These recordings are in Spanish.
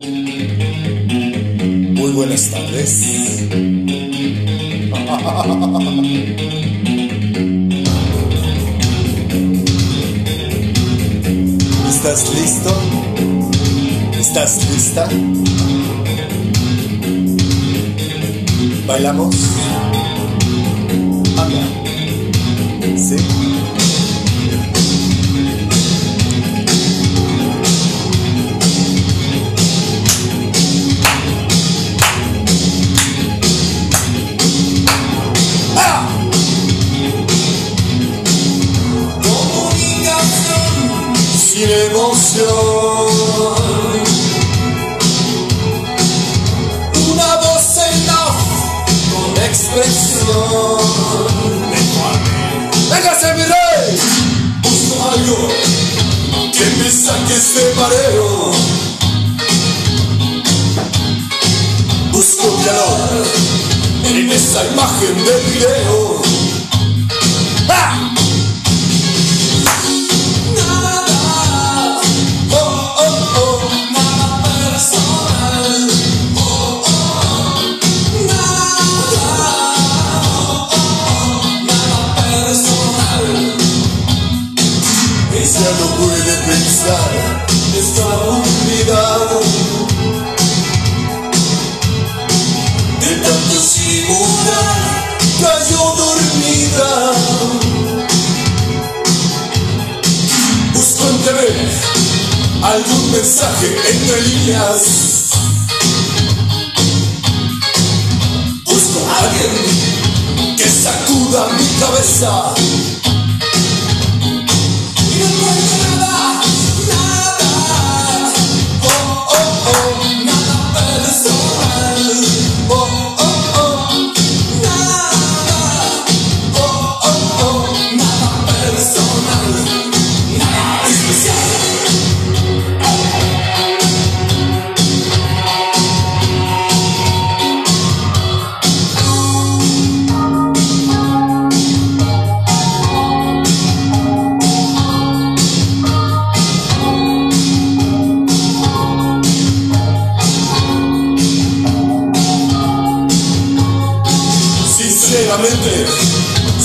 Muy buenas tardes. ¿Estás listo? ¿Estás lista? ¿Bailamos? Saque este mareo. Busco calor en esa imagen de video. Mensaje entre líneas. Busco a alguien que sacuda mi cabeza.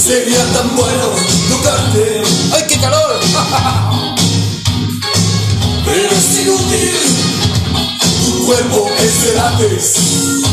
Sería tan bueno tocarte. ¡Ay, qué calor! Pero es inútil, tu cuerpo es de látex.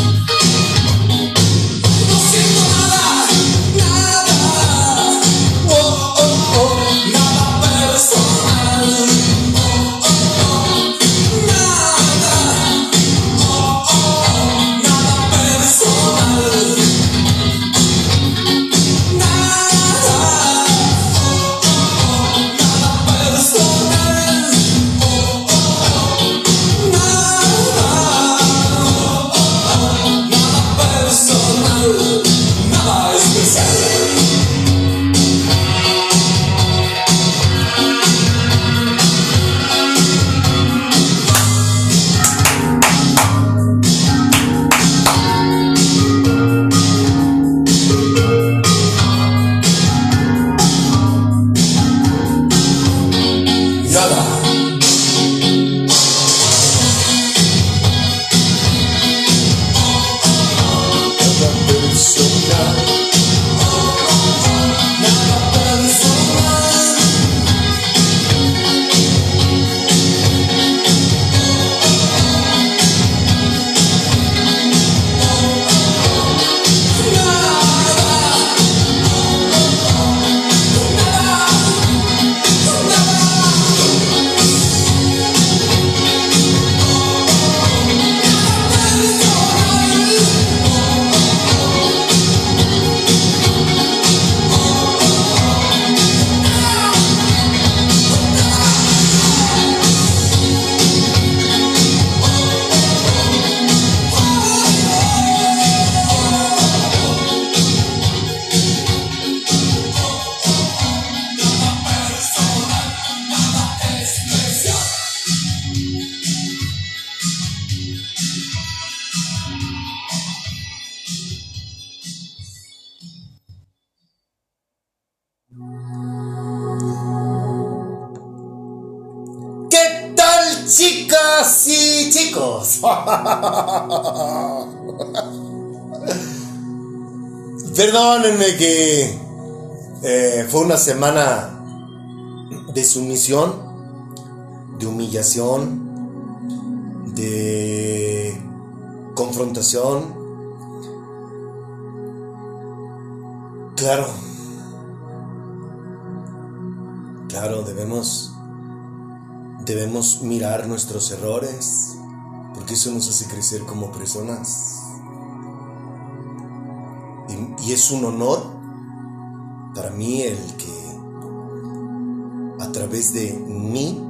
Perdónenme que eh, fue una semana de sumisión, de humillación, de confrontación. Claro, claro, debemos, debemos mirar nuestros errores, porque eso nos hace crecer como personas. Y, es un honor para mí el que a través de mí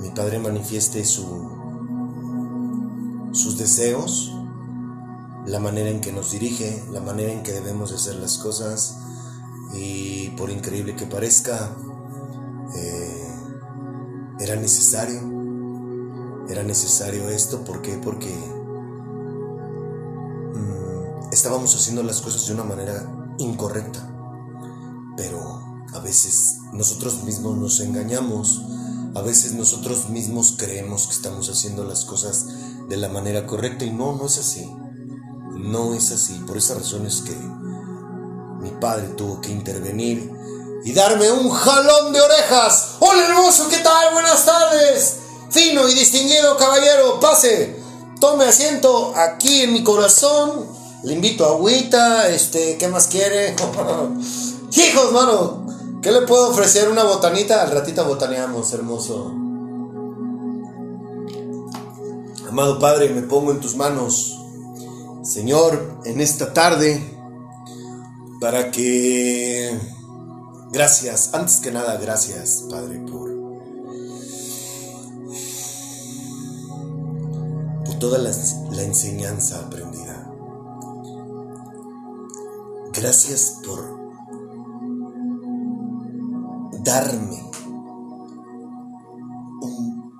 mi Padre manifieste su, sus deseos, la manera en que nos dirige, la manera en que debemos hacer las cosas y por increíble que parezca, eh, era necesario, era necesario esto, ¿por qué? Porque estábamos haciendo las cosas de una manera incorrecta. Pero a veces nosotros mismos nos engañamos, a veces nosotros mismos creemos que estamos haciendo las cosas de la manera correcta y no, no es así. No es así. Por esa razón es que mi padre tuvo que intervenir y darme un jalón de orejas. Hola hermoso, ¿qué tal? Buenas tardes. Fino y distinguido caballero, pase. Tome asiento aquí en mi corazón le invito a agüita, este, ¿qué más quiere? Hijos, mano, ¿qué le puedo ofrecer? ¿Una botanita? Al ratito botaneamos, hermoso. Amado Padre, me pongo en tus manos, Señor, en esta tarde, para que... Gracias, antes que nada, gracias, Padre, por... toda la, enseñanza aprendida. Gracias por darme un,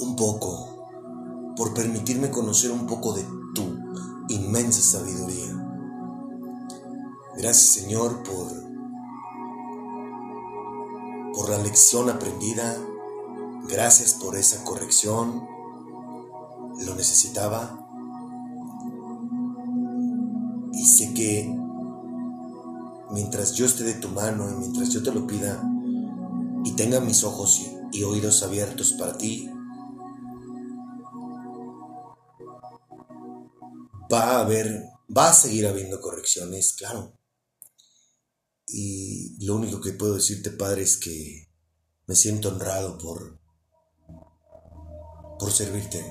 un poco, por permitirme conocer un poco de tu inmensa sabiduría. Gracias Señor por, por la lección aprendida. Gracias por esa corrección. Lo necesitaba. Y sé que mientras yo esté de tu mano y mientras yo te lo pida y tenga mis ojos y, oídos abiertos para ti, va a haber, va a seguir habiendo correcciones, claro. Y lo único que puedo decirte, Padre, es que me siento honrado por, por servirte.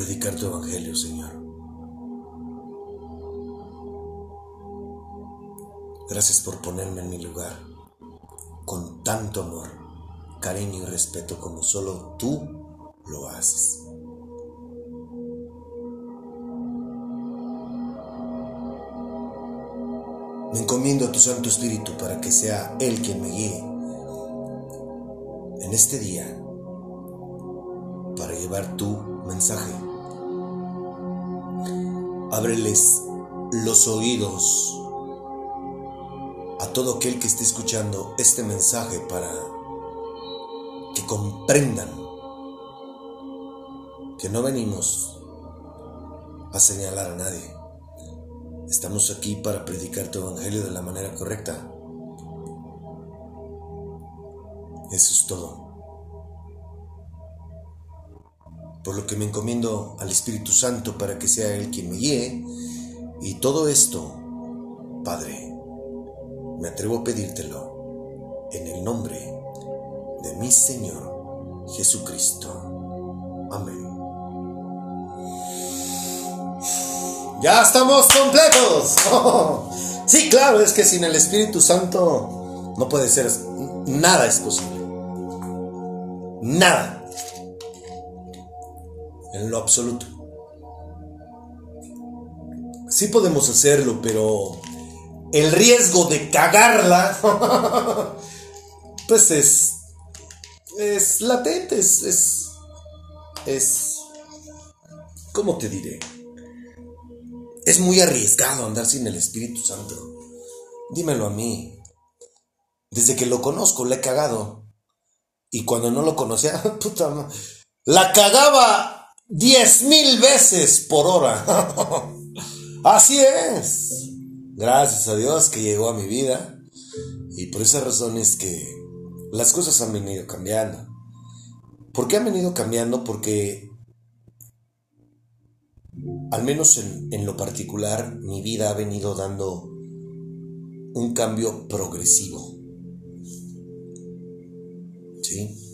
Predicar tu evangelio, Señor. Gracias por ponerme en mi lugar con tanto amor, cariño y respeto como solo tú lo haces. Me encomiendo a tu Santo Espíritu para que sea Él quien me guíe en este día para llevar tu mensaje. Ábreles los oídos a todo aquel que esté escuchando este mensaje para que comprendan que no venimos a señalar a nadie. Estamos aquí para predicar tu evangelio de la manera correcta. Eso es todo. Por lo que me encomiendo al Espíritu Santo para que sea Él quien me guíe. Y todo esto, Padre, me atrevo a pedírtelo en el nombre de mi Señor Jesucristo. Amén. Ya estamos completos. Sí, claro, es que sin el Espíritu Santo no puede ser, nada es posible. Nada en lo absoluto. Sí podemos hacerlo, pero el riesgo de cagarla, pues es, es latente, es, es, es, ¿cómo te diré? Es muy arriesgado andar sin el Espíritu Santo. Dímelo a mí. Desde que lo conozco, le he cagado. Y cuando no lo conocía, puta la cagaba diez mil veces por hora. Así es. Gracias a Dios que llegó a mi vida. Y por esa razón es que las cosas han venido cambiando. ¿Por qué han venido cambiando? Porque al menos en, lo particular, mi vida ha venido dando un cambio progresivo. ¿Sí?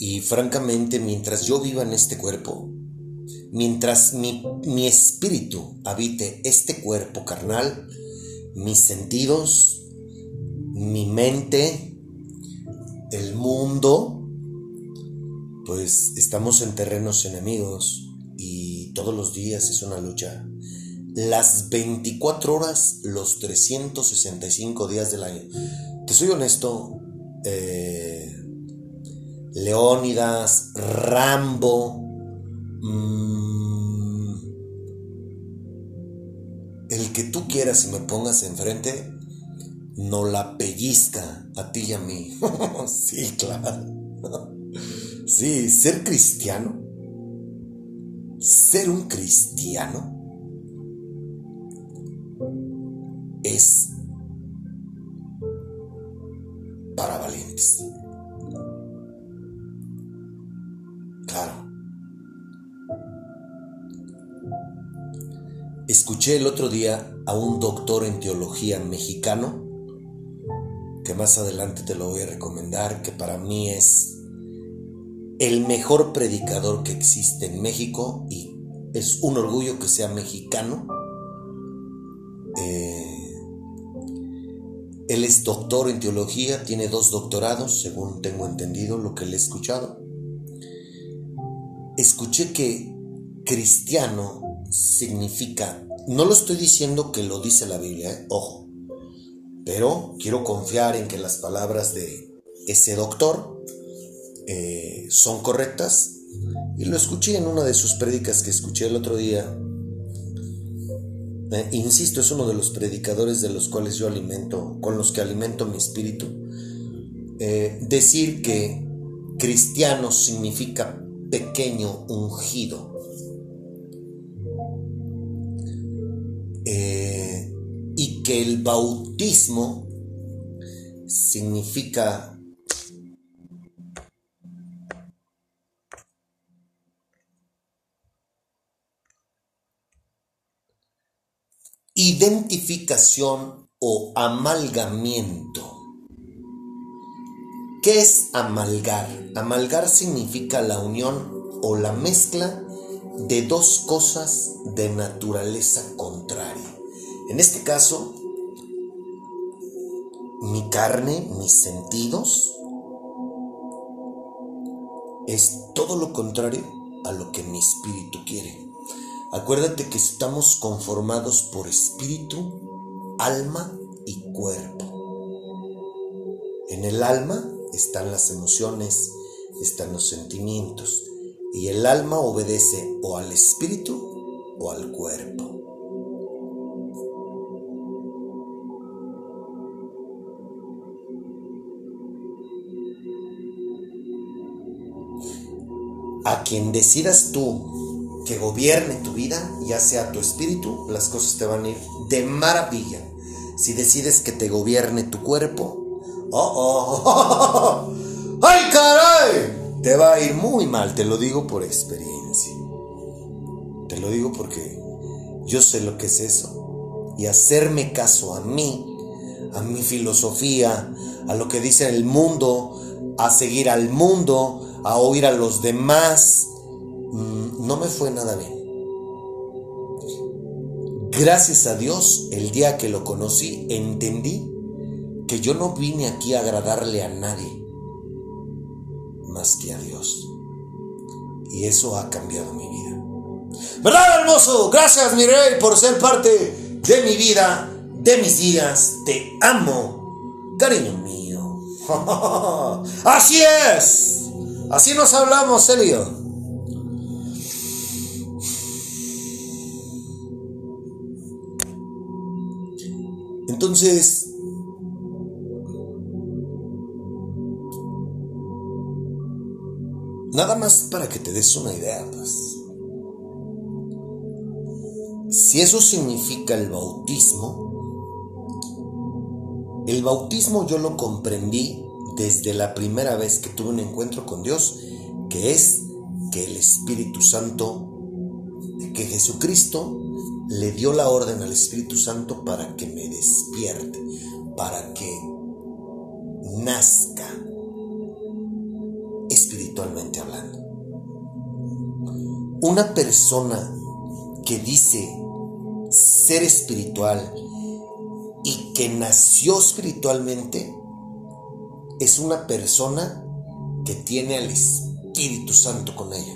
Y francamente, mientras yo viva en este cuerpo, mientras mi, mi espíritu habite este cuerpo carnal, mis sentidos, mi mente, el mundo, pues estamos en terrenos enemigos todos los días es una lucha. Las 24 horas, los 365 días del año. Te soy honesto, eh, Leónidas, Rambo, mm, el que tú quieras y me pongas enfrente, no la pellizca a ti y a mí. sí, claro. sí, ser cristiano ser un cristiano es para valientes. Escuché el otro día a un doctor en teología mexicano, que más adelante te lo voy a recomendar, que para mí es el mejor predicador que existe en México y es un orgullo que sea mexicano. Eh, él es doctor en teología, tiene dos doctorados, según tengo entendido lo que le he escuchado. Escuché que cristiano significa, no lo estoy diciendo que lo dice la Biblia, eh, ojo, pero quiero confiar en que las palabras de ese doctor eh, son correctas. Y lo escuché en una de sus prédicas que escuché el otro día. Eh, insisto, es uno de los predicadores de los cuales yo alimento, con los que alimento mi espíritu. Decir que cristiano significa pequeño ungido. Que el bautismo significa identificación o amalgamiento. ¿Qué es amalgar? Amalgar significa la unión o la mezcla de dos cosas de naturaleza contraria. En este caso, mi carne, mis sentidos, es todo lo contrario a lo que mi espíritu quiere. Acuérdate que estamos conformados por espíritu, alma y cuerpo. En el alma están las emociones, están los sentimientos, y el alma obedece o al espíritu o al cuerpo. A quien decidas tú que gobierne tu vida, ya sea tu espíritu, las cosas te van a ir de maravilla. Si decides que te gobierne tu cuerpo, oh, oh, ¡ay caray! Te va a ir muy mal, te lo digo por experiencia. Te lo digo porque yo sé lo que es eso. Y hacerme caso a mí, a mi filosofía, a lo que dice el mundo, a seguir al mundo, a oír a los demás, no me fue nada bien. Gracias a Dios, el día que lo conocí, entendí que yo no vine aquí a agradarle a nadie más que a Dios. Y eso ha cambiado mi vida. ¿Verdad, hermoso? Gracias, mi rey, por ser parte de mi vida, de mis días. Te amo, cariño mío. Así es. Así nos hablamos, Elio. Entonces, nada más para que te des una idea. Pues. Si eso significa el bautismo, el bautismo yo lo comprendí desde la primera vez que tuve un encuentro con Dios, que es que el Espíritu Santo, que Jesucristo le dio la orden al Espíritu Santo para que me despierte, para que nazca espiritualmente hablando. Una persona que dice ser espiritual y que nació espiritualmente es una persona que tiene al Espíritu Santo con ella.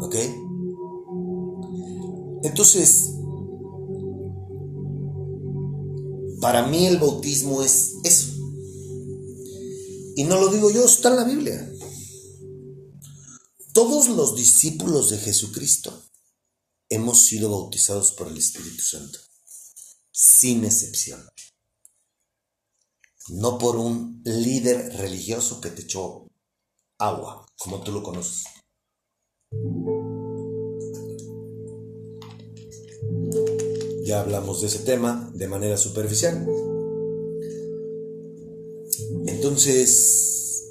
¿Ok? Entonces, para mí el bautismo es eso. Y no lo digo yo, está en la Biblia. Todos los discípulos de Jesucristo hemos sido bautizados por el Espíritu Santo, sin excepción. No por un líder religioso que te echó agua, como tú lo conoces. Ya hablamos de ese tema de manera superficial. Entonces,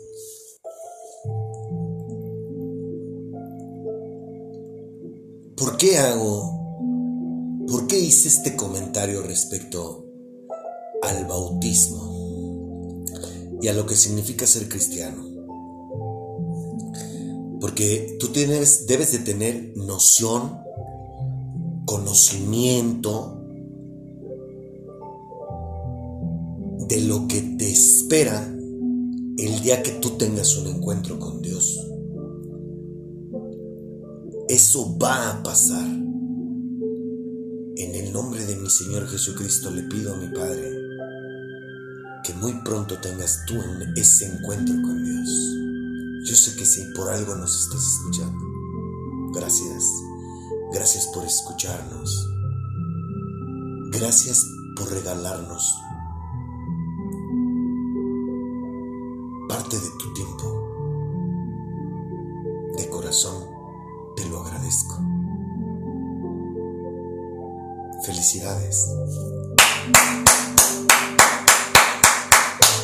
¿por qué hago, hice este comentario respecto al bautismo y a lo que significa ser cristiano? Porque tú tienes, debes de tener noción, conocimiento de lo que te espera el día que tú tengas un encuentro con Dios. Eso va a pasar. Señor Jesucristo le pido a mi Padre que muy pronto tengas tú ese encuentro con Dios. Yo sé que si por algo nos estás escuchando. Gracias. Gracias por escucharnos. Gracias por regalarnos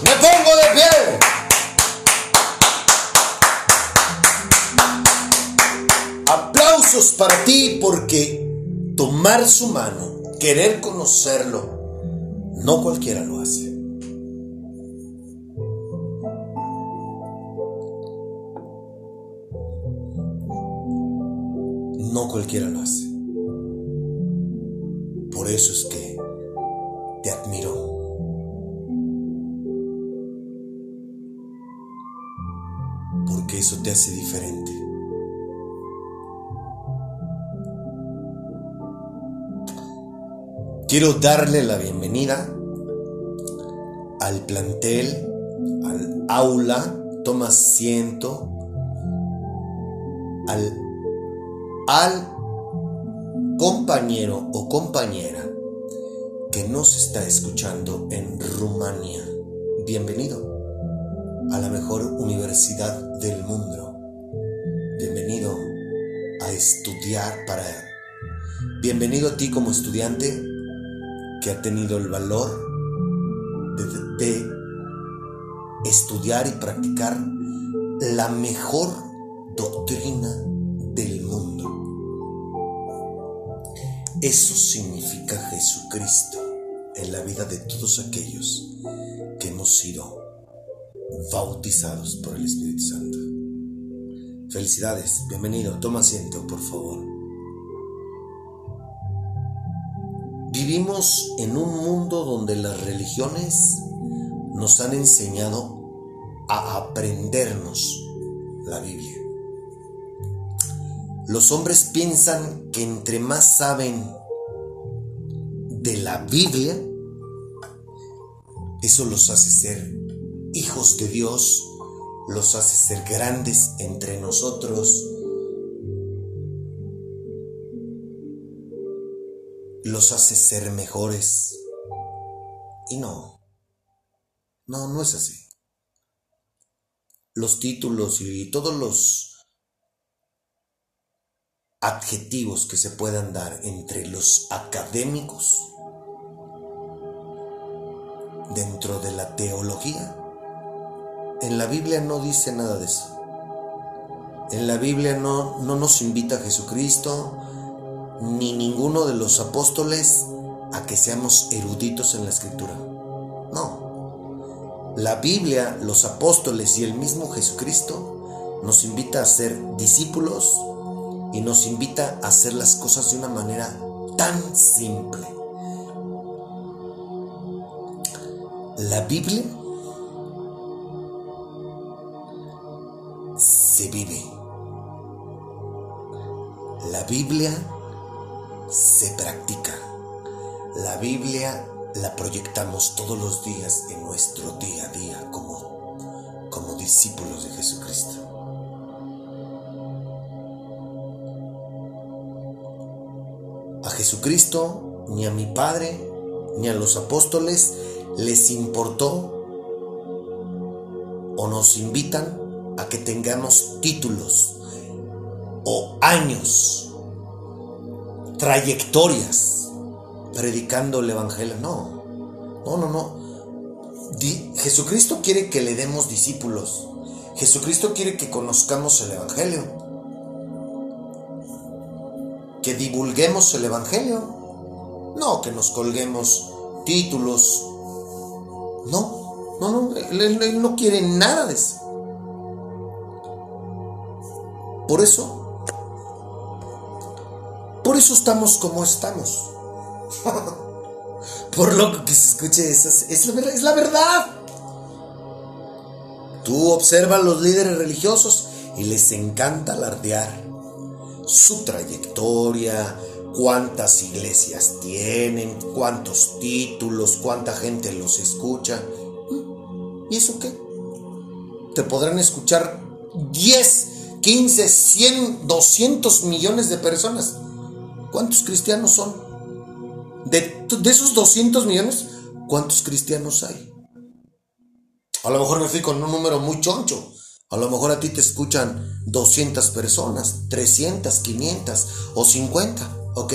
Me pongo de pie. para ti porque tomar su mano, querer conocerlo, no cualquiera lo hace. No cualquiera lo hace. Hace diferente. Quiero darle la bienvenida al plantel, al aula, toma asiento, al, al compañero o compañera que nos está escuchando en Rumania. Bienvenido a la mejor universidad del mundo. Bienvenido a estudiar para... Bienvenido a ti como estudiante que ha tenido el valor de, estudiar y practicar la mejor doctrina del mundo. Eso significa Jesucristo en la vida de todos aquellos que hemos sido bautizados por el Espíritu Santo. Felicidades, bienvenido, toma asiento por favor. Vivimos en un mundo donde las religiones nos han enseñado a aprendernos la Biblia. Los hombres piensan que entre más saben de la Biblia, eso los hace ser hijos de Dios, los hace ser grandes entre nosotros, los hace ser mejores. Y no, no, no es así. los títulos y todos los adjetivos que se puedan dar entre los académicos dentro de la teología, en la Biblia no dice nada de eso. En la Biblia no, no nos invita a Jesucristo ni ninguno de los apóstoles a que seamos eruditos en la escritura. No. La Biblia, los apóstoles y el mismo Jesucristo nos invita a ser discípulos y nos invita a hacer las cosas de una manera tan simple. La Biblia se vive. La Biblia se practica. La Biblia la proyectamos todos los días en nuestro día a día como, como discípulos de Jesucristo. A Jesucristo, ni a mi Padre, ni a los apóstoles les importó o nos invitan a que tengamos títulos o años, trayectorias, predicando el Evangelio. No, no, no, no. Jesucristo quiere que le demos discípulos. Jesucristo quiere que conozcamos el Evangelio. Que divulguemos el Evangelio. No que nos colguemos títulos. No, no, no. él no quiere nada de eso. Por eso por eso estamos como estamos. Por loco que se escuche es la, verdad, es la verdad. Tú observas a los líderes religiosos y les encanta alardear su trayectoria, cuántas iglesias tienen, cuántos títulos, cuánta gente los escucha. ¿Y eso qué? Te podrán escuchar 10, 15, 100, 200 millones de personas. ¿Cuántos cristianos son? De, esos 200 millones, ¿cuántos cristianos hay? A lo mejor me fui con un número muy choncho. A lo mejor a ti te escuchan 200 personas, 300, 500 o 50. Ok.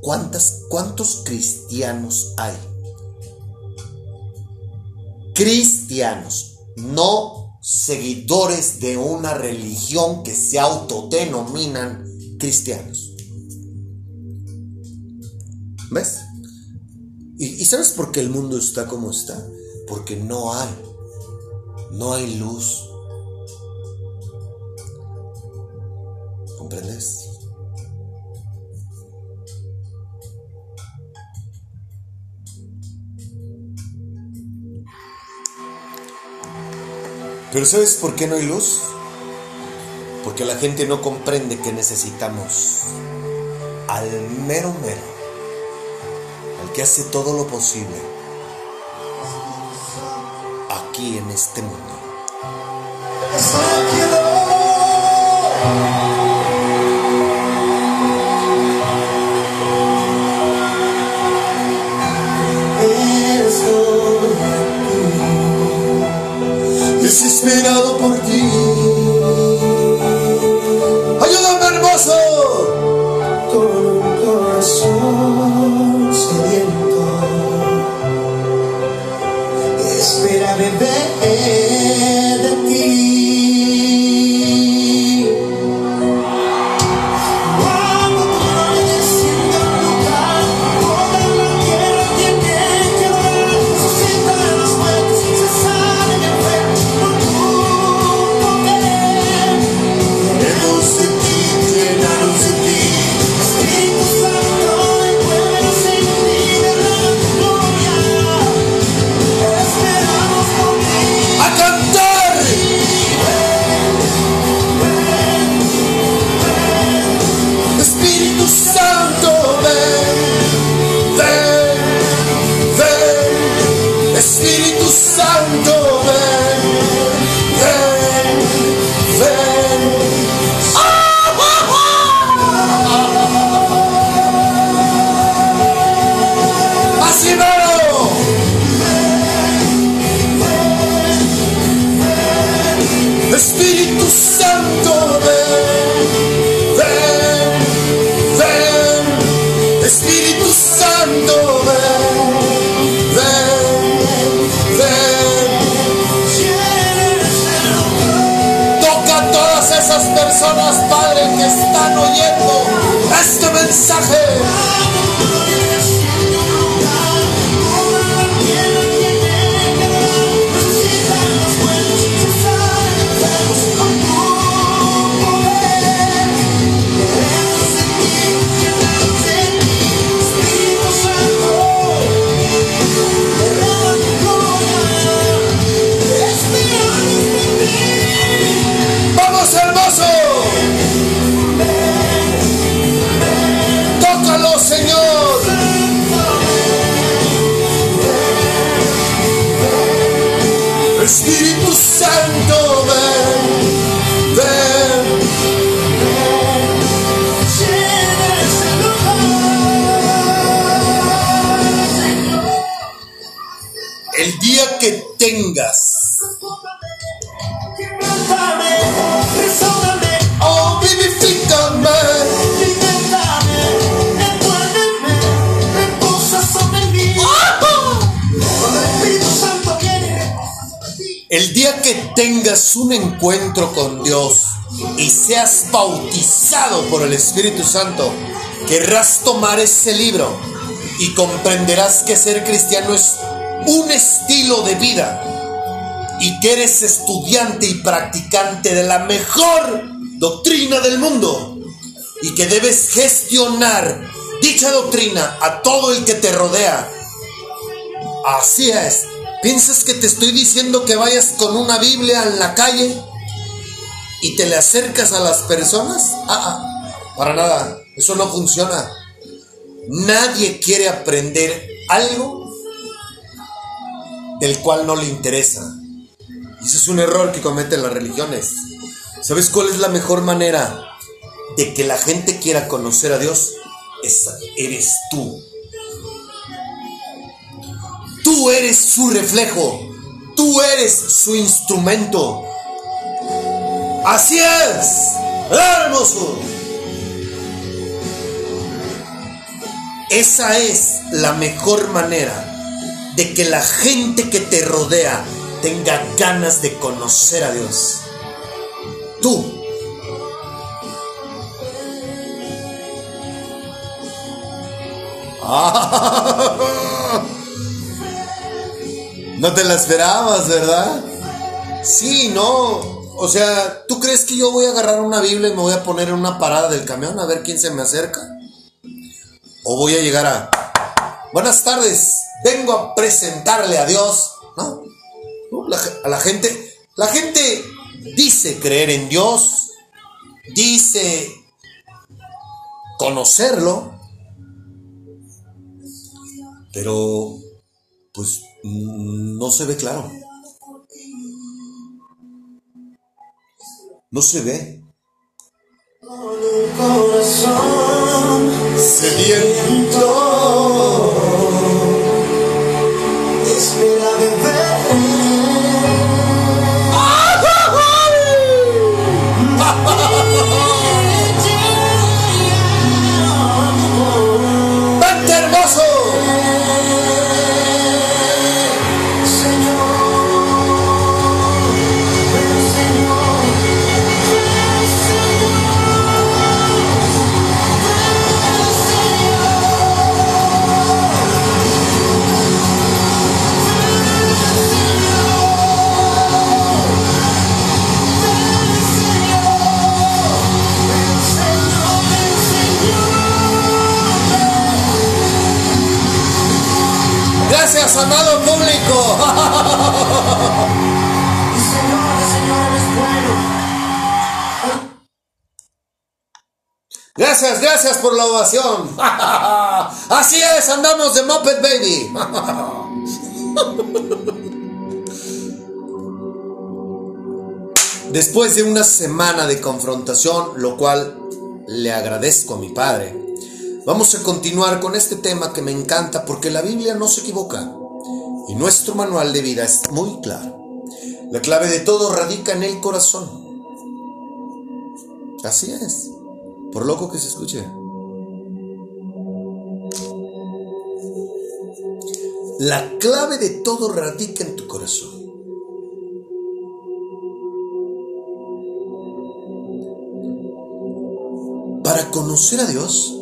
¿Cuántas, ¿Cuántos cristianos hay? Cristianos, no seguidores de una religión que se autodenominan cristianos. ¿Ves? ¿Y, sabes por qué el mundo está como está? Porque no hay, no hay luz. ¿Comprendes? Pero ¿sabes por qué no hay luz? Porque la gente no comprende que necesitamos al mero mero que hace todo lo posible aquí en este mundo. Desesperado por Que tengas, oh, vivifícame. El día que tengas un encuentro con Dios y seas bautizado por el Espíritu Santo, querrás tomar ese libro y comprenderás que ser cristiano es un estilo de vida y que eres estudiante y practicante de la mejor doctrina del mundo y que debes gestionar dicha doctrina a todo el que te rodea. Así es. ¿Piensas que te estoy diciendo que vayas con una Biblia en la calle y te le acercas a las personas? Ah, ah, para nada. Eso no funciona. Nadie quiere aprender algo del cual no le interesa. Y ese es un error que cometen las religiones. ¿Sabes cuál es la mejor manera de que la gente quiera conocer a Dios? Eres tú. Tú eres su reflejo. Tú eres su instrumento. Así es. Hermoso. Esa es la mejor manera de que la gente que te rodea tenga ganas de conocer a Dios. Tú. No te la esperabas, ¿verdad? Sí, no. O sea, ¿tú crees que yo voy a agarrar una Biblia y me voy a poner en una parada del camión a ver quién se me acerca? ¿O voy a llegar a... Buenas tardes, vengo a presentarle a Dios, ¿no? ¿No? La, a la gente, la gente dice creer en Dios, dice conocerlo, pero pues no se ve claro. No se ve. corazón Sediento. Amado público. Señor, Señor es bueno. Gracias, gracias por la ovación. Así es, andamos de Muppet Baby. Después de una semana de confrontación, lo cual le agradezco a mi padre, vamos a continuar con este tema que me encanta porque la Biblia no se equivoca y nuestro manual de vida es muy claro. La clave de todo radica en el corazón. Así es, por loco que se escuche. La clave de todo radica en tu corazón. para conocer a Dios,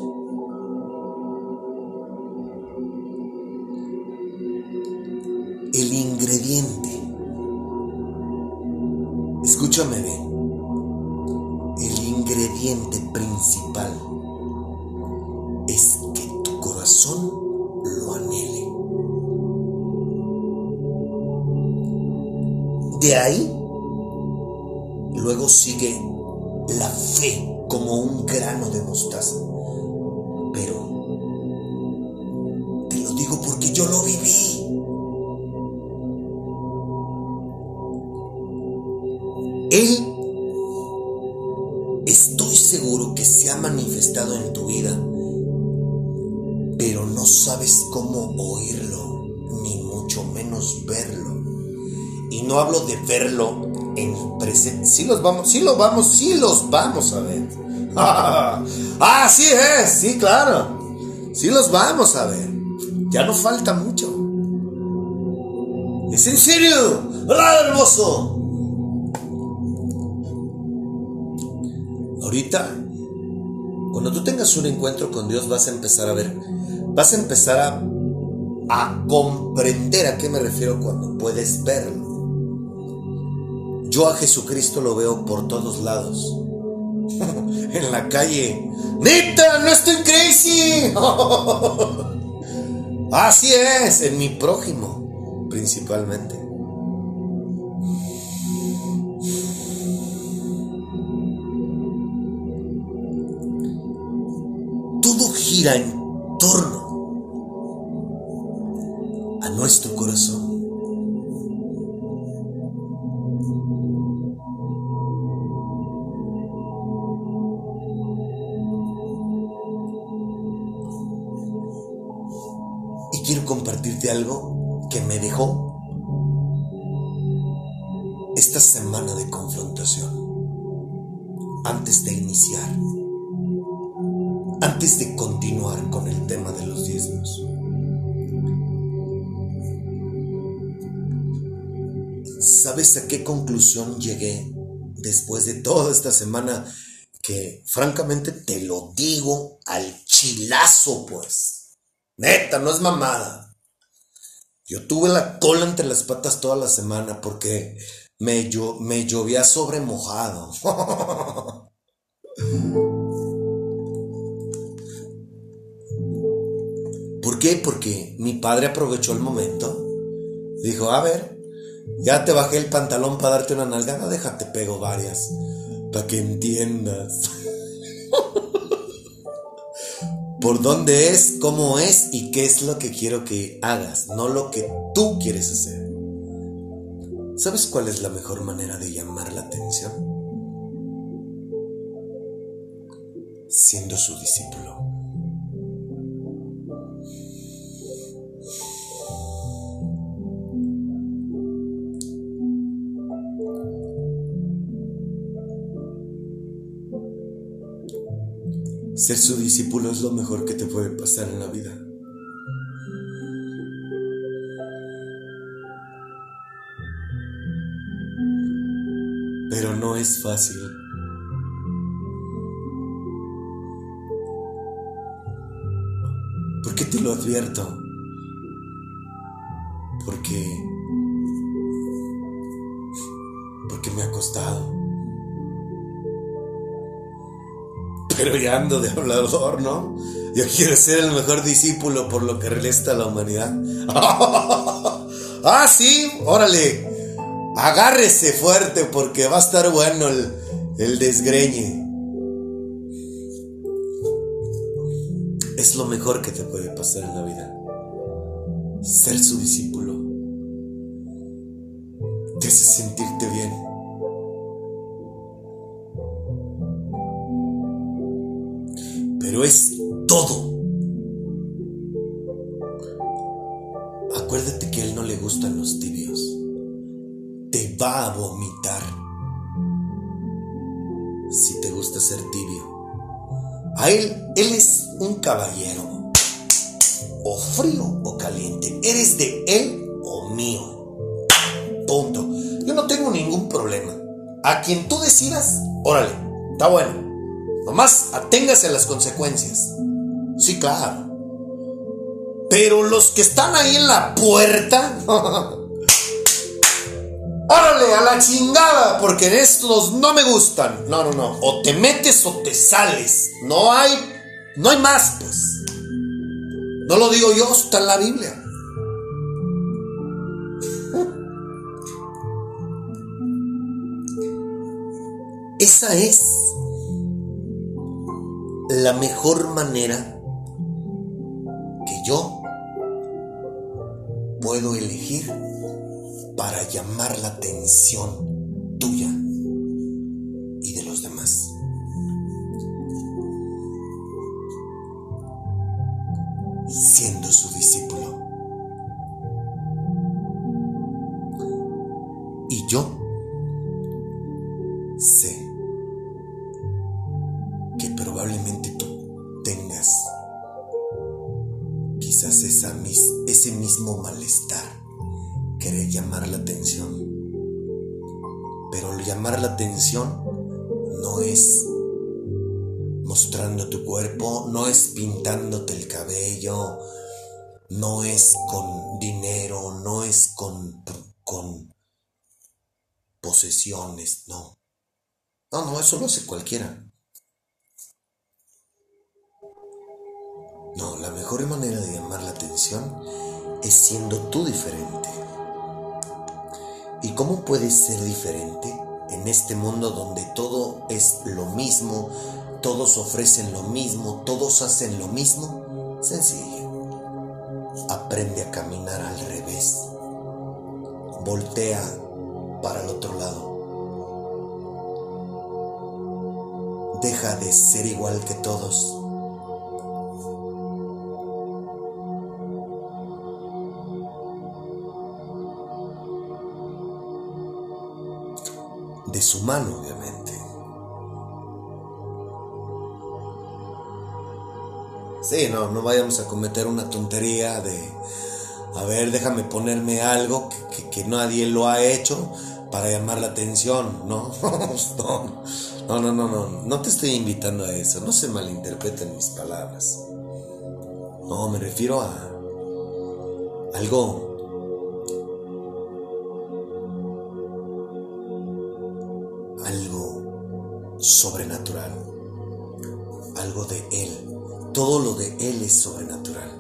De ahí, luego sigue la fe como un grano de mostaza. Sí los vamos, sí los vamos, sí los vamos a ver. ah, sí es, sí, claro. Sí los vamos a ver. Ya no falta mucho. ¿Es en serio? ¡Hola, hermoso! Ahorita, cuando tú tengas un encuentro con Dios, vas a empezar a ver, vas a empezar a, a comprender a qué me refiero cuando puedes verlo. Yo a Jesucristo lo veo por todos lados. en la calle. ¡Neta! ¡No estoy crazy! Así es, en mi prójimo, principalmente. Todo gira en torno a nuestro corazón. Compartirte algo que me dejó esta semana de confrontación. Antes de iniciar, antes de continuar con el tema de los diezmos. ¿Sabes a qué conclusión llegué después de toda esta semana? Que francamente te lo digo al chilazo, pues. Neta, no es mamada. Yo tuve la cola entre las patas toda la semana porque me, llo- me llovía sobre mojado. ¿Por qué? Porque mi padre aprovechó el momento. Dijo, a ver, ya te bajé el pantalón para darte una nalgada, déjate pego varias. Para que entiendas. Por dónde es, cómo es y qué es lo que quiero que hagas, no lo que tú quieres hacer. ¿Sabes cuál es la mejor manera de llamar la atención? Siendo su discípulo. Ser su discípulo es lo mejor que te puede pasar en la vida. Pero no es fácil. ¿Por qué te lo advierto? Pero ya ando de hablador, ¿no? Yo quiero ser el mejor discípulo por lo que resta a la humanidad. ah, sí, órale. Agárrese fuerte porque va a estar bueno el desgreñe. Es lo mejor que te puede pasar en la vida. Ser su discípulo. Caballero. O frío o caliente. ¿Eres de él o mío? Punto. Yo no tengo ningún problema. A quien tú decidas, órale, está bueno. Nomás aténgase a las consecuencias. Sí, claro. Pero los que están ahí en la puerta, órale, a la chingada, porque estos no me gustan. No, no, no. O te metes o te sales. No hay, no hay más, pues. No lo digo yo, está en la Biblia. Esa es la mejor manera que yo puedo elegir para llamar la atención tuya eso lo hace cualquiera. No, la mejor manera de llamar la atención es siendo tú diferente. ¿Y cómo puedes ser diferente en este mundo donde todo es lo mismo, todos ofrecen lo mismo, todos hacen lo mismo? Sencillo. Aprende a caminar al revés. Voltea para el otro lado. Deja de ser igual que todos. De su mano, obviamente. Sí, no, no vayamos a cometer una tontería de, a ver, déjame ponerme algo que, nadie lo ha hecho para llamar la atención, ¿no? no, no, no, no, no te estoy invitando a eso, no se malinterpreten mis palabras. No, me refiero a algo algo sobrenatural, algo de Él. Todo lo de Él es sobrenatural.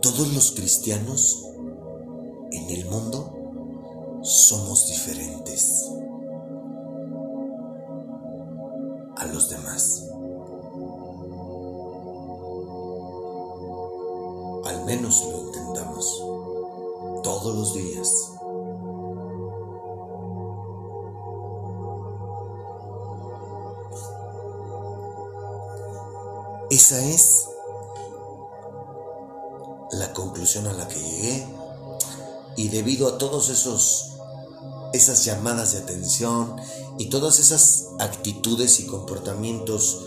Todos los cristianos en el mundo somos diferentes a los demás. Al menos lo intentamos todos los días. Esa es la conclusión a la que llegué y debido a todos esos esas llamadas de atención y todas esas actitudes y comportamientos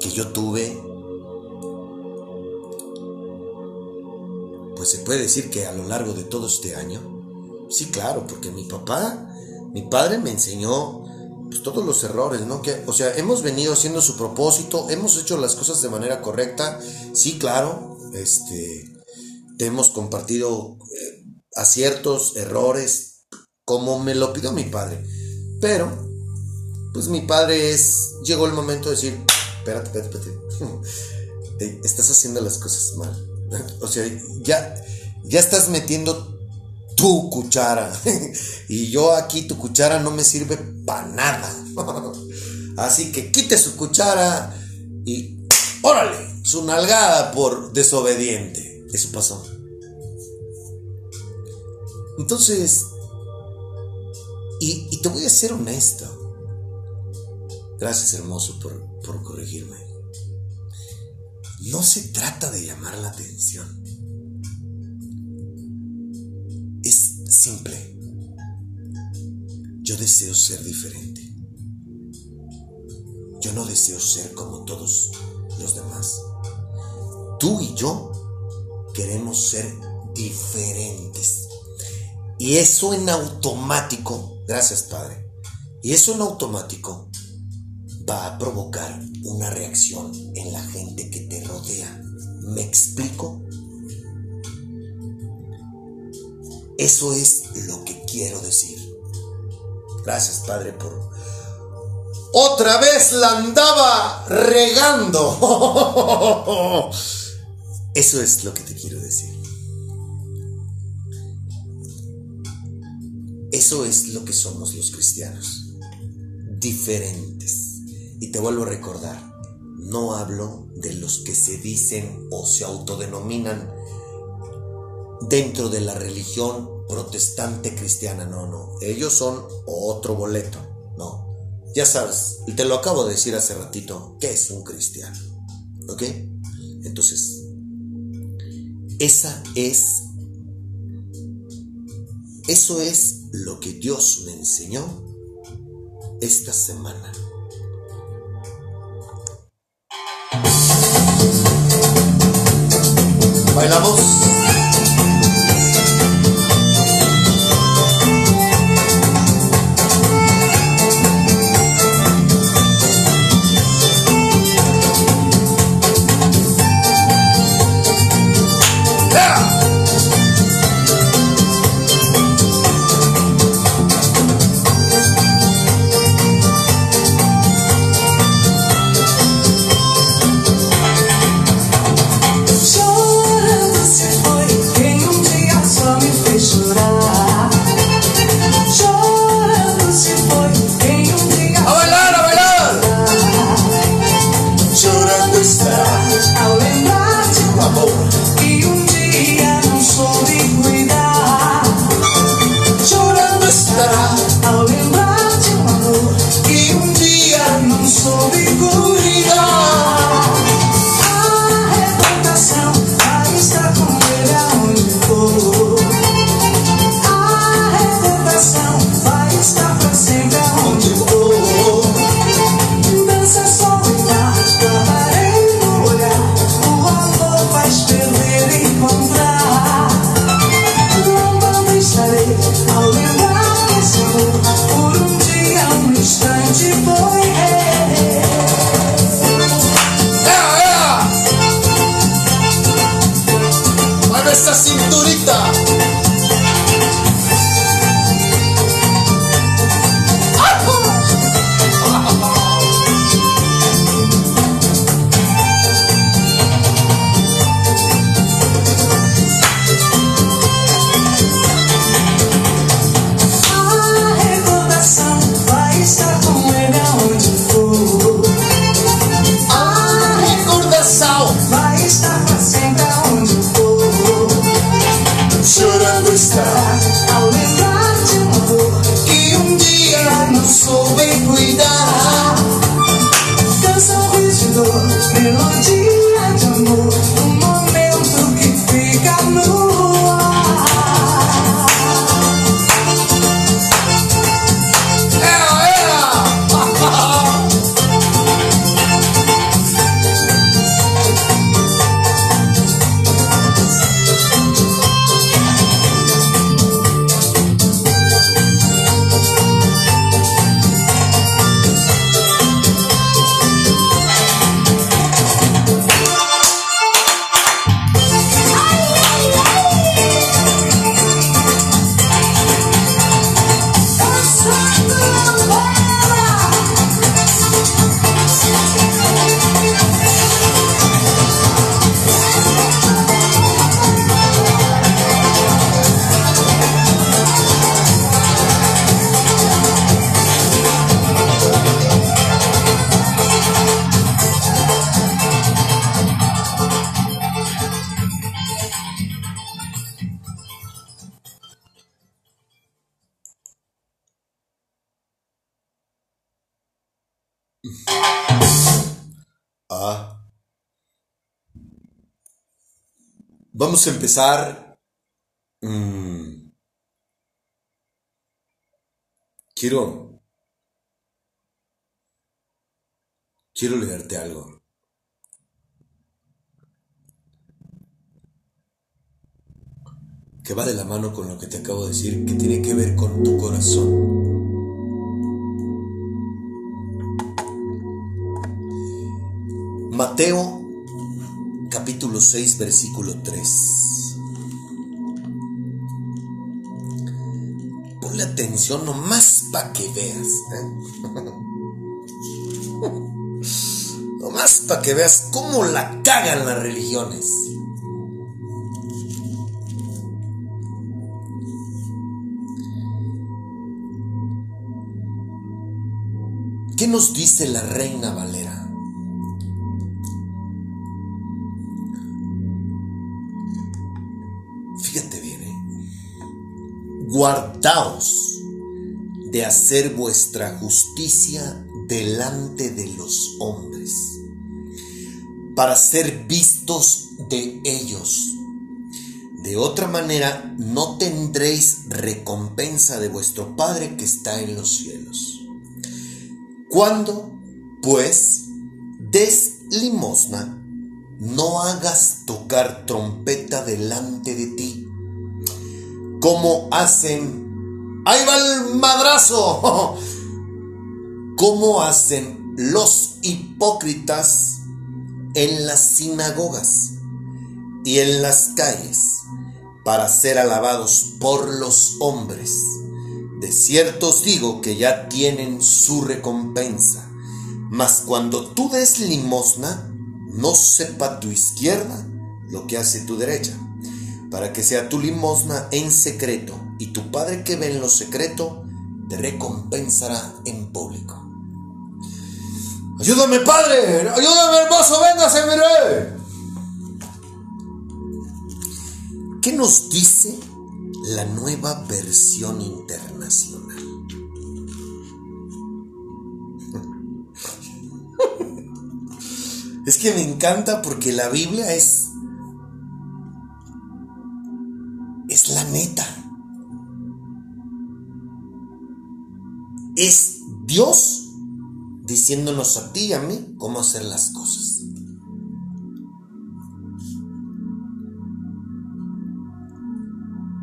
que yo tuve pues se puede decir que a lo largo de todo este año sí claro porque mi papá mi padre me enseñó pues, todos los errores, ¿no? Que, o sea, hemos venido haciendo su propósito, hemos hecho las cosas de manera correcta, sí, claro, este, te hemos compartido eh, aciertos, errores, como me lo pidió mi padre, pero, pues mi padre es, llegó el momento de decir, espérate, espérate, espérate, estás haciendo las cosas mal, o sea, ya, ya estás metiendo tu cuchara. y yo aquí tu cuchara no me sirve para nada. Así que quite su cuchara y órale, su nalgada por desobediente. Eso pasó. Entonces, y, te voy a ser honesto. Gracias hermoso por, por corregirme. No se trata de llamar la atención. Es simple. Yo deseo ser diferente. Yo no deseo ser como todos los demás. Tú y yo queremos ser diferentes. Y eso en automático, gracias Padre, Y eso en automático va a provocar una reacción en la gente que te rodea. ¿Me explico? Eso es lo que quiero decir. Gracias, Padre, por... Otra vez la andaba regando. Eso es lo que te quiero decir. Eso es lo que somos los cristianos. Diferentes. Y te vuelvo a recordar, no hablo de los que se dicen o se autodenominan dentro de la religión protestante cristiana. No, no. Ellos son otro boleto. No. Ya sabes, te lo acabo de decir hace ratito, ¿qué es un cristiano? ¿Ok? Entonces, esa es, eso es lo que Dios me enseñó esta semana. ¿Bailamos? Vamos a empezar. Mm, quiero. Quiero leerte algo. que va de la mano con lo que te acabo de decir, que tiene que ver con tu corazón. Mateo 6 versículo 3. Ponle atención nomás para que veas. ¿eh? nomás para que veas cómo la cagan las religiones. ¿Qué nos dice la reina Valera? Guardaos de hacer vuestra justicia delante de los hombres, para ser vistos de ellos. De otra manera, no tendréis recompensa de vuestro Padre que está en los cielos. Cuando, pues, des limosna, no hagas tocar trompeta delante de ti, como hacen, ahí va el madrazo, como hacen los hipócritas en las sinagogas y en las calles para ser alabados por los hombres. De cierto os digo que ya tienen su recompensa. Mas cuando tú des limosna, no sepa tu izquierda lo que hace tu derecha, para que sea tu limosna en secreto, y tu Padre que ve en lo secreto te recompensará en público. Ayúdame, Padre, ayúdame, hermoso, véngase, mire. ¿Qué nos dice la nueva versión internacional. Es que me encanta porque la Biblia es es la neta. Es Dios diciéndonos a ti y a mí cómo hacer las cosas.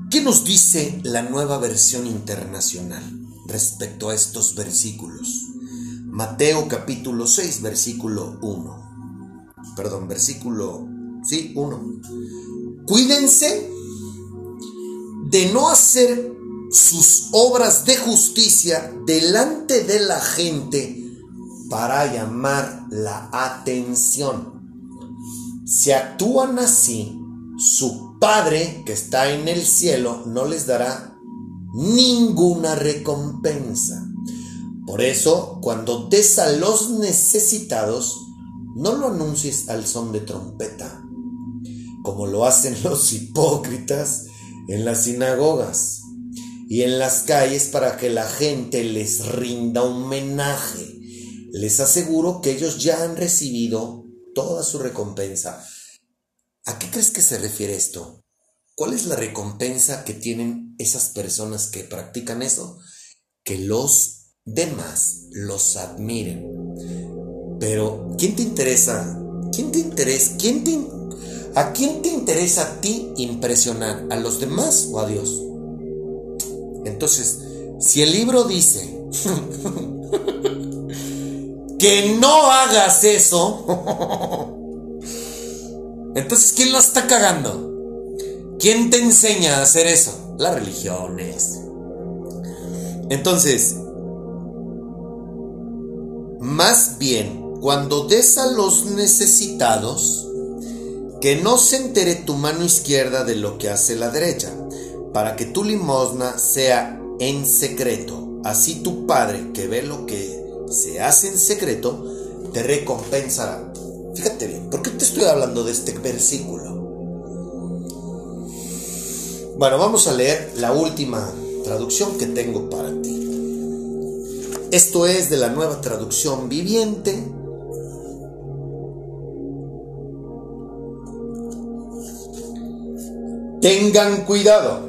¿Qué nos dice la nueva versión internacional respecto a estos versículos? Mateo capítulo 6, versículo 1. Perdón, versículo, sí, 1. Cuídense de no hacer sus obras de justicia delante de la gente para llamar la atención. Si actúan así, su Padre que está en el cielo no les dará ninguna recompensa. Por eso, cuando des a los necesitados, no lo anuncies al son de trompeta, como lo hacen los hipócritas en las sinagogas y en las calles para que la gente les rinda homenaje. Les aseguro que ellos ya han recibido toda su recompensa. ¿A qué crees que se refiere esto? ¿Cuál es la recompensa que tienen esas personas que practican eso? Que los demás los admiren. Pero, ¿quién te interesa? ¿Quién te interesa? ¿Quién te, ¿A quién te interesa a ti impresionar? ¿A los demás o a Dios? Entonces, si el libro dice que no hagas eso, entonces, ¿quién la está cagando? ¿Quién te enseña a hacer eso? Las religiones. Entonces, más bien, cuando des a los necesitados, que no se entere tu mano izquierda de lo que hace la derecha, para que tu limosna sea en secreto. Así tu Padre, que ve lo que se hace en secreto, te recompensará. Fíjate bien, ¿por qué te estoy hablando de este versículo? Bueno, vamos a leer la última traducción que tengo para ti. Esto es de la nueva traducción viviente. Tengan cuidado.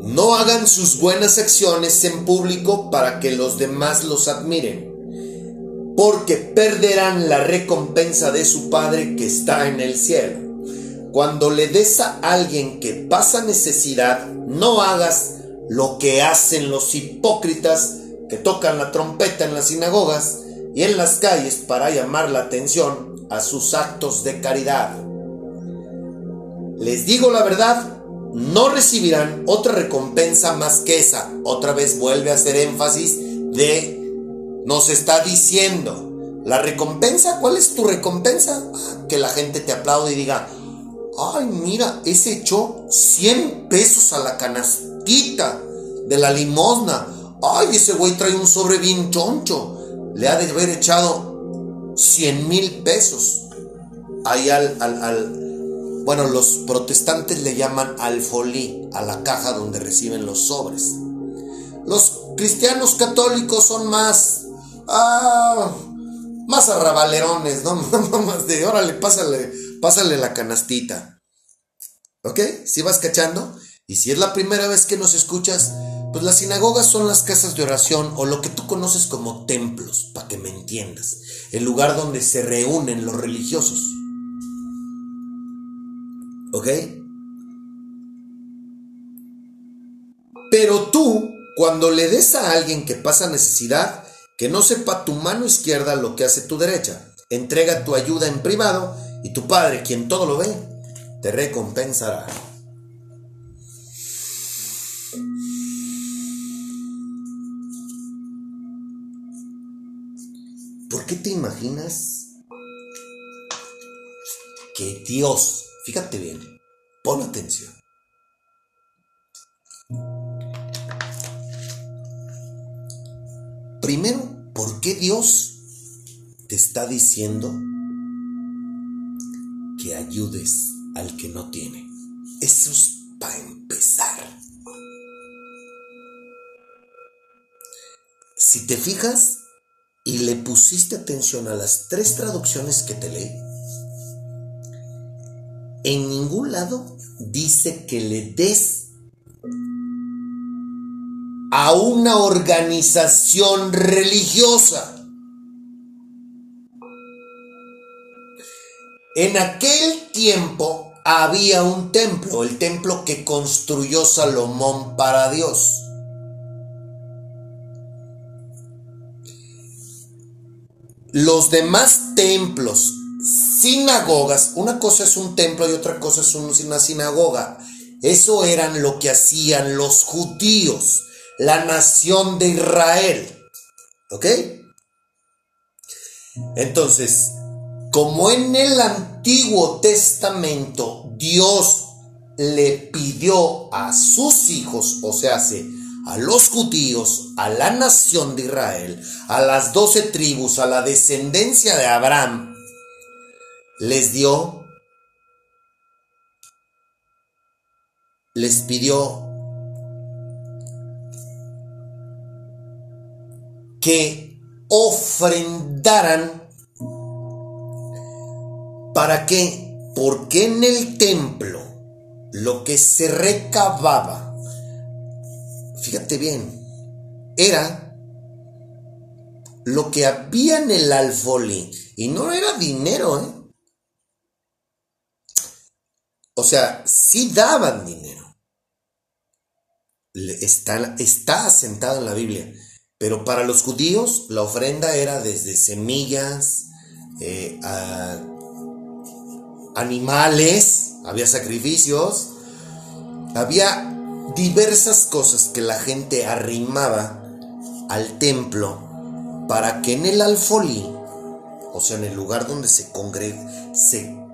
No hagan sus buenas acciones en público para que los demás los admiren porque perderán la recompensa de su Padre que está en el cielo. Cuando le des a alguien que pasa necesidad, no hagas lo que hacen los hipócritas que tocan la trompeta en las sinagogas y en las calles para llamar la atención a sus actos de caridad. Les digo la verdad, no recibirán otra recompensa más que esa. Otra vez vuelve a hacer énfasis de, nos está diciendo, la recompensa, ¿cuál es tu recompensa? Ah, que la gente te aplaude y diga, ay, mira, ese echó 100 pesos a la canastita de la limosna. Ay, ese güey trae un sobre bien choncho. Le ha de haber echado 100 mil pesos. Ahí al, al, al, bueno, los protestantes le llaman alfolí a la caja donde reciben los sobres. Los cristianos católicos son más, ah, más arrabalerones, ¿no? Más de, órale, pásale, pásale la canastita. ¿Ok? Si vas cachando? Y si es la primera vez que nos escuchas, pues las sinagogas son las casas de oración o lo que tú conoces como templos, para que me entiendas. El lugar donde se reúnen los religiosos. ¿Ok? Pero tú, cuando le des a alguien que pasa necesidad, que no sepa tu mano izquierda lo que hace tu derecha, entrega tu ayuda en privado y tu Padre, quien todo lo ve, te recompensará. ¿Por qué te imaginas que Dios, fíjate bien, pon atención, primero, ¿por qué Dios te está diciendo que ayudes al que no tiene? Eso es para empezar. Si te fijas y le pusiste atención a las tres traducciones que te leí, en ningún lado dice que le des a una organización religiosa. En aquel tiempo había un templo, el templo que construyó Salomón para Dios. Los demás templos, sinagogas, una cosa es un templo y otra cosa es una sinagoga. Eso eran lo que hacían los judíos, la nación de Israel. ¿Ok? Entonces, como en el Antiguo Testamento Dios le pidió a sus hijos, o sea, a los judíos, a la nación de Israel, a las doce tribus, a la descendencia de Abraham, les dio, les pidió que ofrendaran ¿Para qué? Porque en el templo lo que se recababa, fíjate bien, era lo que había en el alfolí. Y no era dinero, ¿eh? O sea, sí daban dinero. Está, asentado en la Biblia. Pero para los judíos la ofrenda era desde semillas, eh, a animales, había sacrificios, había diversas cosas que la gente arrimaba al templo para que en el alfolí, o sea, en el lugar donde se se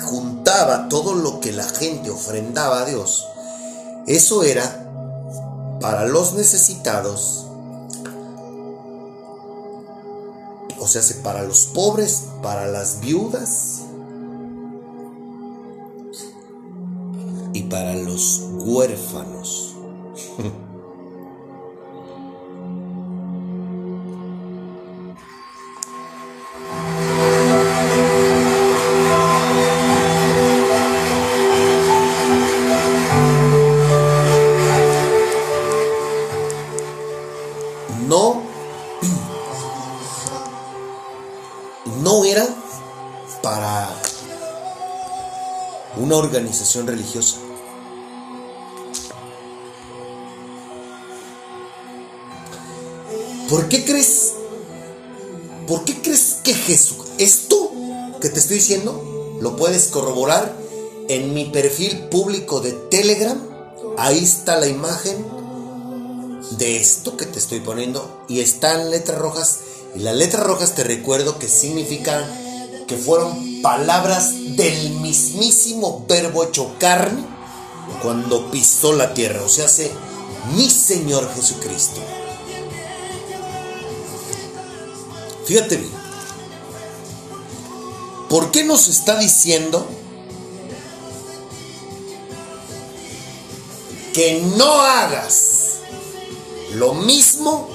juntaba todo lo que la gente ofrendaba a Dios, eso era para los necesitados, o sea, para los pobres, para las viudas, y para los huérfanos. religiosa. ¿Por qué crees ¿Por qué crees que Jesús, esto que te estoy diciendo, lo puedes corroborar en mi perfil público de Telegram? Ahí está la imagen de esto que te estoy poniendo y están letras rojas. Y las letras rojas te recuerdo que significan que fueron palabras del mismísimo verbo hecho carne cuando pisó la tierra, o sea, hace mi Señor Jesucristo. Fíjate bien. ¿Por qué nos está diciendo que no hagas lo mismo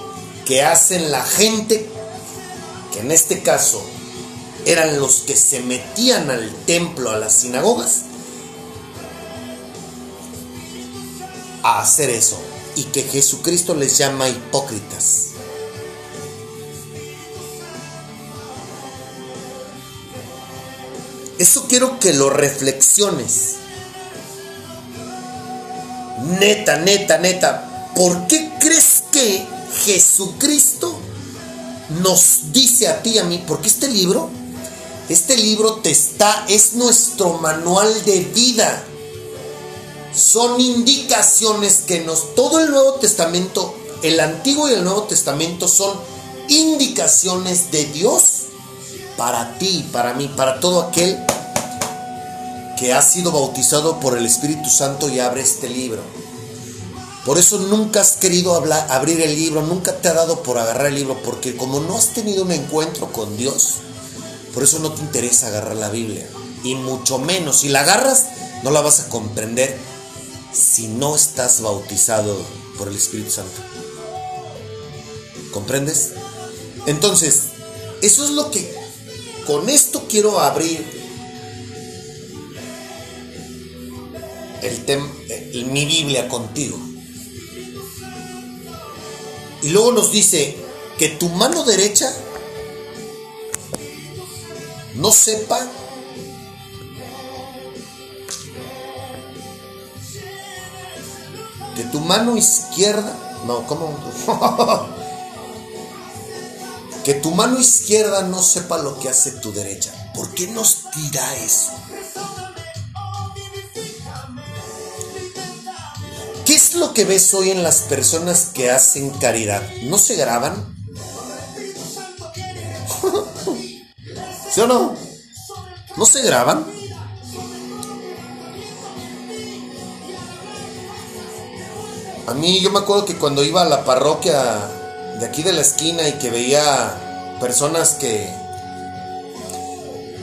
que hacen la gente, que en este caso eran los que se metían al templo, a las sinagogas, a hacer eso? Y que Jesucristo les llama hipócritas. Eso quiero que lo reflexiones. Neta, neta, neta. ¿Por qué crees que Jesucristo nos dice a ti y a mí? Porque este libro, este libro te está, es nuestro manual de vida. Son indicaciones que nos, todo el Nuevo Testamento, el Antiguo y el Nuevo Testamento son indicaciones de Dios para ti, para mí, para todo aquel que ha sido bautizado por el Espíritu Santo y abre este libro. Por eso nunca has querido hablar, abrir el libro, nunca te ha dado por agarrar el libro, porque como no has tenido un encuentro con Dios, por eso no te interesa agarrar la Biblia. Y mucho menos, si la agarras, no la vas a comprender si no estás bautizado por el Espíritu Santo. ¿Comprendes? Entonces, eso es lo que con esto quiero abrir el tem- mi Biblia contigo. Y luego nos dice que tu mano derecha no sepa que tu mano izquierda, no, ¿cómo? que tu mano izquierda no sepa lo que hace tu derecha. ¿Por qué nos dirá eso? ¿Qué es lo que ves hoy en las personas que hacen caridad? ¿No se graban? ¿Sí o no? ¿No se graban? A mí yo me acuerdo que cuando iba a la parroquia de aquí de la esquina y que veía personas que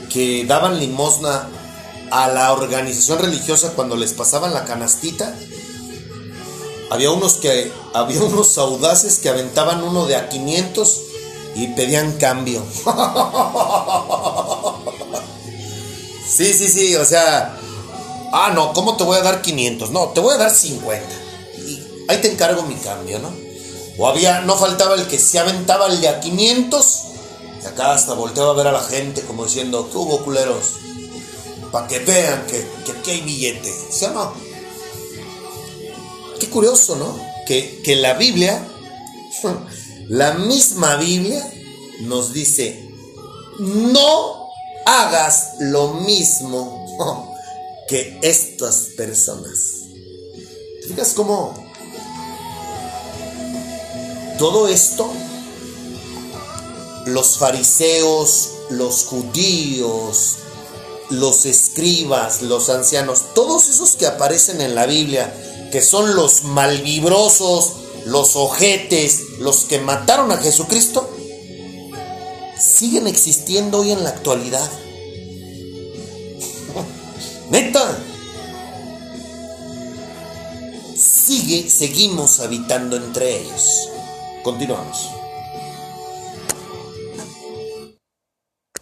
que daban limosna a la organización religiosa cuando les pasaban la canastita, había unos que había unos audaces que aventaban uno de a 500 y pedían cambio. sí, sí, sí, o sea, ah, no, ¿cómo te voy a dar 500? No, te voy a dar 50. Y ahí te encargo mi cambio, ¿no? O había, no faltaba el que se aventaba el de a 500 y acá hasta volteaba a ver a la gente como diciendo, ¿qué hubo culeros? Para que vean que, que aquí hay billete, ¿sí o no? Qué curioso, ¿no? Que, que la Biblia, la misma Biblia, nos dice, no hagas lo mismo que estas personas. ¿Te fijas cómo todo esto, los fariseos, los judíos, los escribas, los ancianos, todos esos que aparecen en la Biblia, que son los malvibrosos, los ojetes, los que mataron a Jesucristo, siguen existiendo hoy en la actualidad. Neta. Sigue, seguimos habitando entre ellos. Continuamos.